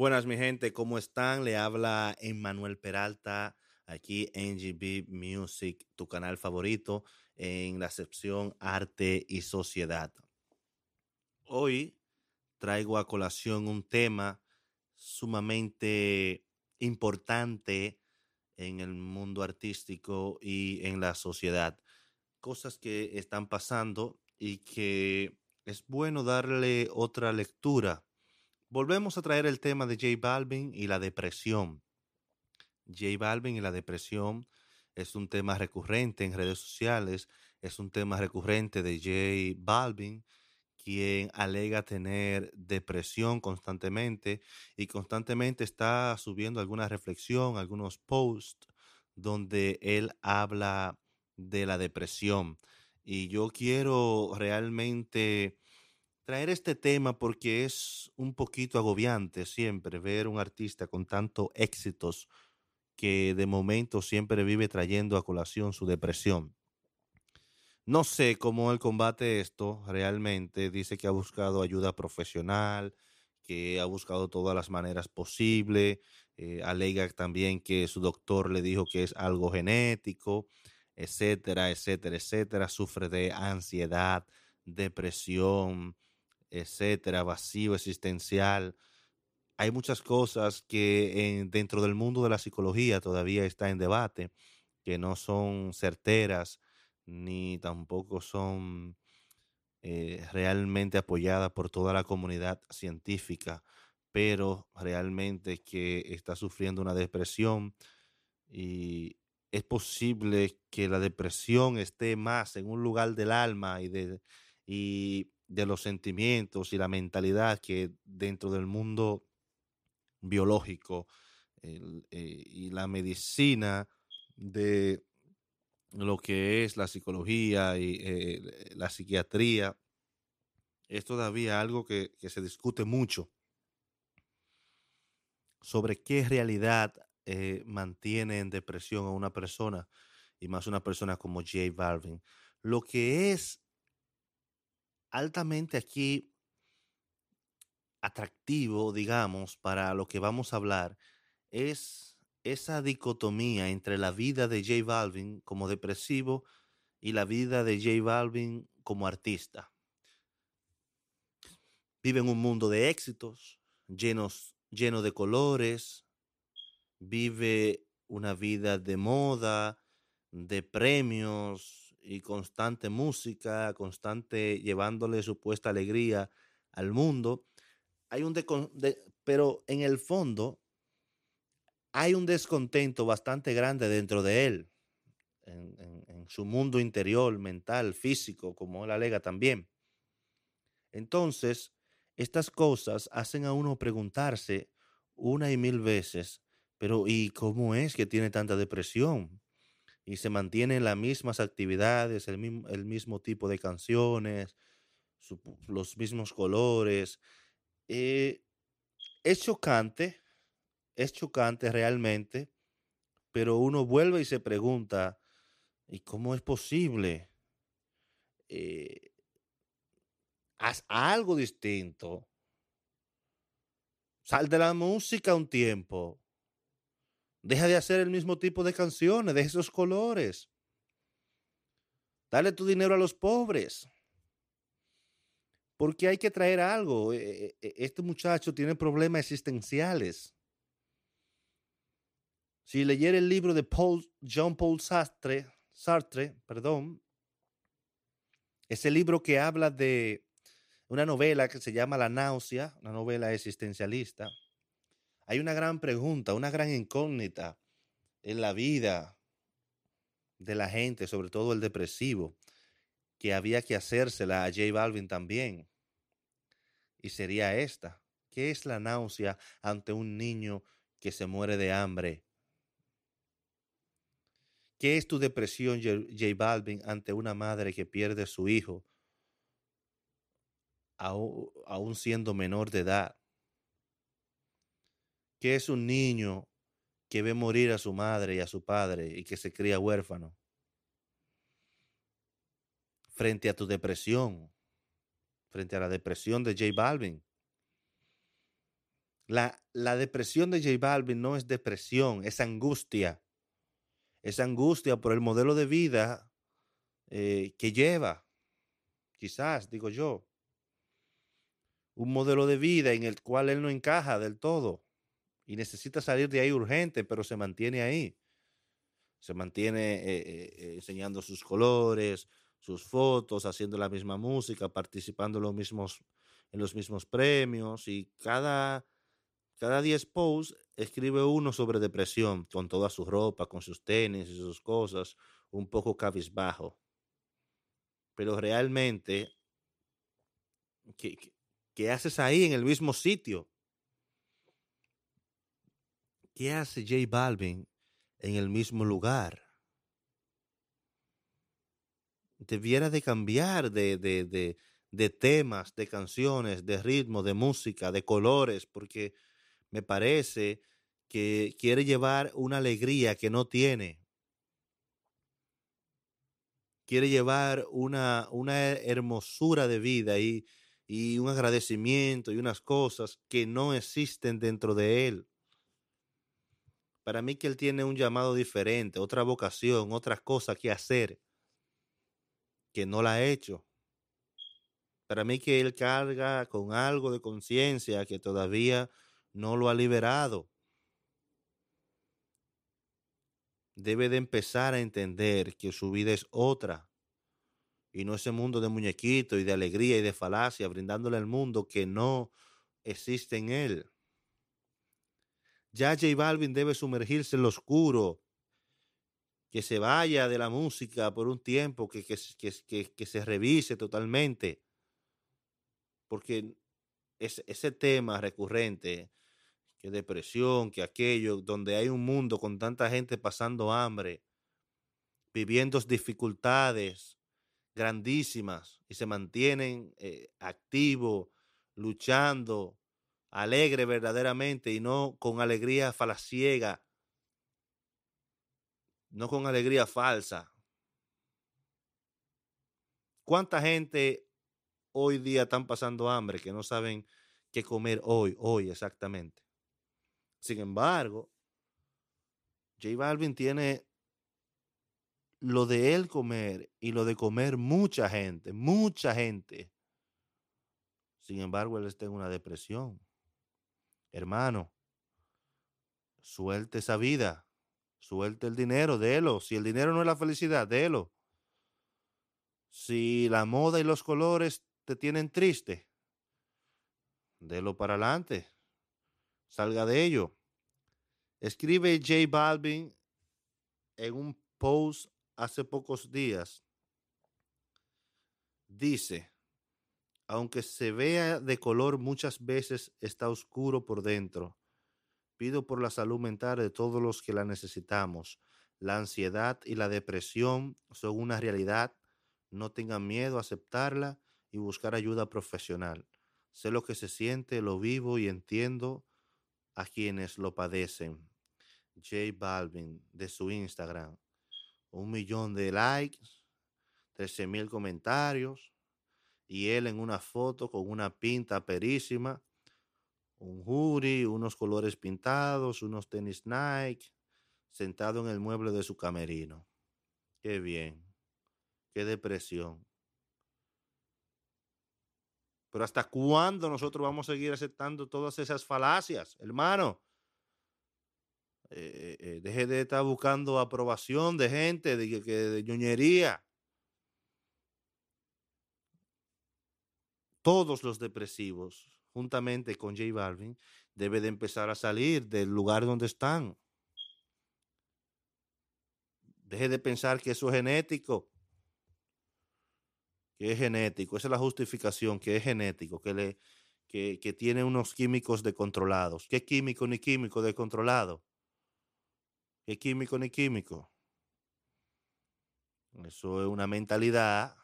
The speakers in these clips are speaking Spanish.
Buenas, mi gente, ¿cómo están? Le habla Emmanuel Peralta, aquí en GB Music, tu canal favorito en la sección Arte y Sociedad. Hoy traigo a colación un tema sumamente importante en el mundo artístico y en la sociedad. Cosas que están pasando y que es bueno darle otra lectura Volvemos a traer el tema de J Balvin y la depresión. J Balvin y la depresión es un tema recurrente en redes sociales, es un tema recurrente de J Balvin, quien alega tener depresión constantemente y constantemente está subiendo alguna reflexión, algunos posts donde él habla de la depresión. Y yo quiero realmente traer este tema porque es un poquito agobiante siempre ver un artista con tantos éxitos que de momento siempre vive trayendo a colación su depresión. No sé cómo él combate esto realmente. Dice que ha buscado ayuda profesional, que ha buscado todas las maneras posibles. Eh, alega también que su doctor le dijo que es algo genético, etcétera, etcétera, etcétera. Sufre de ansiedad, depresión, etcétera, vacío existencial. Hay muchas cosas que dentro del mundo de la psicología todavía está en debate, que no son certeras ni tampoco son eh, realmente apoyadas por toda la comunidad científica, pero realmente que está sufriendo una depresión y es posible que la depresión esté más en un lugar del alma y de, y de los sentimientos y la mentalidad que dentro del mundo biológico eh, y la medicina de lo que es la psicología y eh, la psiquiatría es todavía algo que, se discute mucho sobre qué realidad eh, mantiene en depresión a una persona y más una persona como Jay Balvin. Lo que es altamente aquí atractivo, digamos, para lo que vamos a hablar, es esa dicotomía entre la vida de J Balvin como depresivo y la vida de J Balvin como artista. Vive en un mundo de éxitos, llenos, lleno de colores, vive una vida de moda, de premios, y constante música, constante llevándole supuesta alegría al mundo. Hay un pero en el fondo hay un descontento bastante grande dentro de él, en, en su mundo interior, mental, físico, como él alega también. Entonces, estas cosas hacen a uno preguntarse una y mil veces, pero ¿y cómo es que tiene tanta depresión? Y se mantienen las mismas actividades, el mismo, el mismo tipo de canciones, los mismos colores. Eh, es chocante, es chocante realmente, pero uno vuelve y se pregunta, ¿y cómo es posible? Eh, haz algo distinto. Sal de la música un tiempo. Deja de hacer el mismo tipo de canciones, de esos colores. Dale tu dinero a los pobres. Porque hay que traer algo. E, e, e, este muchacho tiene problemas existenciales. Si leyera el libro de Paul, John Paul Sartre, Sartre, perdón, ese libro que habla de una novela que se llama La náusea, una novela existencialista, hay una gran pregunta, una gran incógnita en la vida de la gente, sobre todo el depresivo, que había que hacérsela a J Balvin también. Y sería esta. ¿Qué es la náusea ante un niño que se muere de hambre? ¿Qué es tu depresión, J Balvin, ante una madre que pierde a su hijo, aún siendo menor de edad? ¿Qué es un niño que ve morir a su madre y a su padre y que se cría huérfano? Frente a tu depresión, frente a la depresión de J Balvin. La, la depresión de J Balvin no es depresión, es angustia. Es angustia por el modelo de vida eh, que lleva. Quizás, digo yo. Un modelo de vida en el cual él no encaja del todo y necesita salir de ahí urgente, pero se mantiene ahí. Se mantiene eh, eh, eh, enseñando sus colores, sus fotos, haciendo la misma música, participando en los mismos, en los mismos premios y cada, cada 10 posts escribe uno sobre depresión, con toda su ropa, con sus tenis y sus cosas, un poco cabizbajo. Pero realmente, ¿qué, qué haces ahí en el mismo sitio? ¿Qué hace J Balvin en el mismo lugar? Debiera de cambiar de, de, de, de temas, de canciones, de ritmo, de música, de colores, porque me parece que quiere llevar una alegría que no tiene. Quiere llevar una, una hermosura de vida y, y un agradecimiento y unas cosas que no existen dentro de él. Para mí que él tiene un llamado diferente, otra vocación, otras cosas que hacer, que no la ha hecho. Para mí que él carga con algo de conciencia que todavía no lo ha liberado. Debe de empezar a entender que su vida es otra y no ese mundo de muñequito y de alegría y de falacia, brindándole al mundo que no existe en él. Ya J Balvin debe sumergirse en lo oscuro, que se vaya de la música por un tiempo, que, que, que, que se revise totalmente. Porque es, ese tema recurrente, que depresión, que aquello, donde hay un mundo con tanta gente pasando hambre, viviendo dificultades grandísimas y se mantienen eh, activos, luchando, alegre verdaderamente y no con alegría falaciega, no con alegría falsa. ¿Cuánta gente hoy día están pasando hambre que no saben qué comer hoy, hoy exactamente? Sin embargo, J Balvin tiene lo de él comer y lo de comer mucha gente, mucha gente. Sin embargo, él está en una depresión. Hermano, suelte esa vida, suelte el dinero, délo. Si el dinero no es la felicidad, délo. Si la moda y los colores te tienen triste, délo para adelante. Salga de ello. Escribe J Balvin en un post hace pocos días. Dice, aunque se vea de color muchas veces está oscuro por dentro. Pido por la salud mental de todos los que la necesitamos. La ansiedad y la depresión son una realidad. No tengan miedo a aceptarla y buscar ayuda profesional. Sé lo que se siente, lo vivo y entiendo a quienes lo padecen. J Balvin de su Instagram. Un millón de likes, 13 mil comentarios y él en una foto con una pinta perísima, un jury, unos colores pintados, unos tenis Nike, sentado en el mueble de su camerino. Qué bien, qué depresión. Pero ¿hasta cuándo nosotros vamos a seguir aceptando todas esas falacias, hermano? Eh, eh, deje de estar buscando aprobación de gente, de, de, de ñoñería. Todos los depresivos, juntamente con J Balvin, debe de empezar a salir del lugar donde están. Deje de pensar que eso es genético. Que es genético. Esa es la justificación, que es genético, que, le, que, que tiene unos químicos descontrolados. ¿Qué químico ni químico descontrolado? ¿Qué químico ni químico? Eso es una mentalidad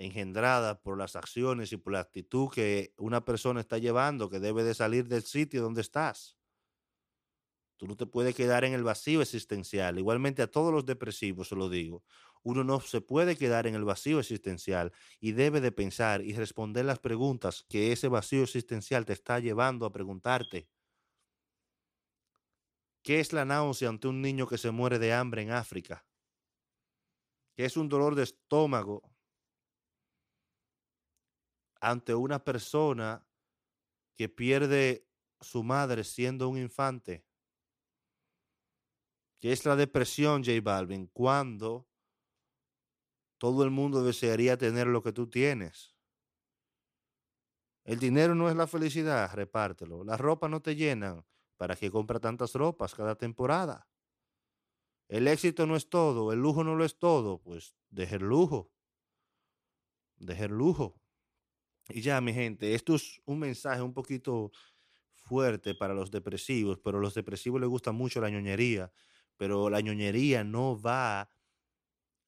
engendrada por las acciones y por la actitud que una persona está llevando, que debe de salir del sitio donde estás. Tú no te puedes quedar en el vacío existencial. Igualmente a todos los depresivos, se lo digo. Uno no se puede quedar en el vacío existencial y debe de pensar y responder las preguntas que ese vacío existencial te está llevando a preguntarte. ¿Qué es la náusea ante un niño que se muere de hambre en África? ¿Qué es un dolor de estómago ante una persona que pierde su madre siendo un infante? ¿Qué es la depresión, J Balvin? Cuando todo el mundo desearía tener lo que tú tienes. El dinero no es la felicidad, repártelo. Las ropas no te llenan. ¿Para que compra tantas ropas cada temporada? El éxito no es todo, el lujo no lo es todo, pues deje el lujo. Deje el lujo. Y ya, mi gente, esto es un mensaje un poquito fuerte para los depresivos, pero a los depresivos les gusta mucho la ñoñería, pero la ñoñería no va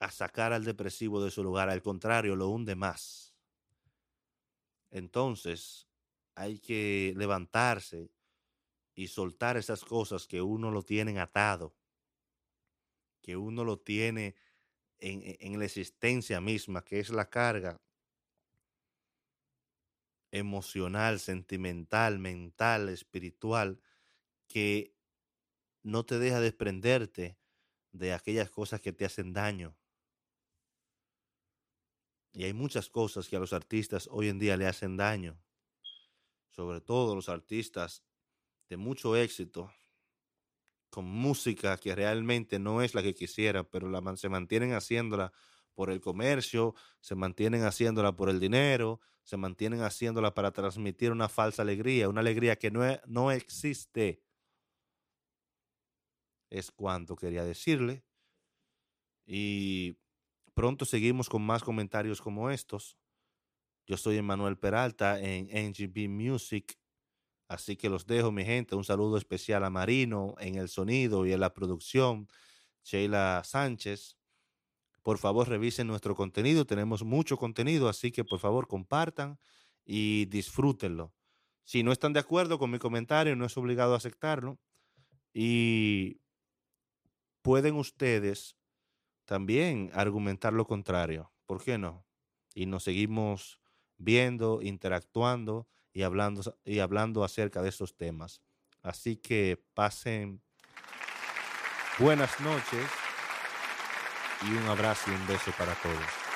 a sacar al depresivo de su lugar, al contrario, lo hunde más. Entonces, hay que levantarse y soltar esas cosas que uno lo tiene atado, que uno lo tiene en, en la existencia misma, que es la carga emocional, sentimental, mental, espiritual, que no te deja desprenderte de aquellas cosas que te hacen daño. Y hay muchas cosas que a los artistas hoy en día le hacen daño. Sobre todo los artistas de mucho éxito, con música que realmente no es la que quisiera, pero la, se mantienen haciéndola por el comercio, se mantienen haciéndola por el dinero, se mantienen haciéndola para transmitir una falsa alegría, una alegría que no, e, no existe. Es cuanto quería decirle. Y Pronto seguimos con más comentarios como estos. Yo soy Emanuel Peralta en NGB Music. Así que los dejo, mi gente. Un saludo especial a Marino en el sonido y en la producción. Sheila Sánchez. Por favor, revisen nuestro contenido. Tenemos mucho contenido, así que por favor compartan y disfrútenlo. Si no están de acuerdo con mi comentario, no es obligado aceptarlo. Y pueden ustedes también argumentar lo contrario. ¿Por qué no? Y nos seguimos viendo, interactuando y hablando, y hablando acerca de estos temas. Así que pasen buenas noches y un abrazo y un beso para todos.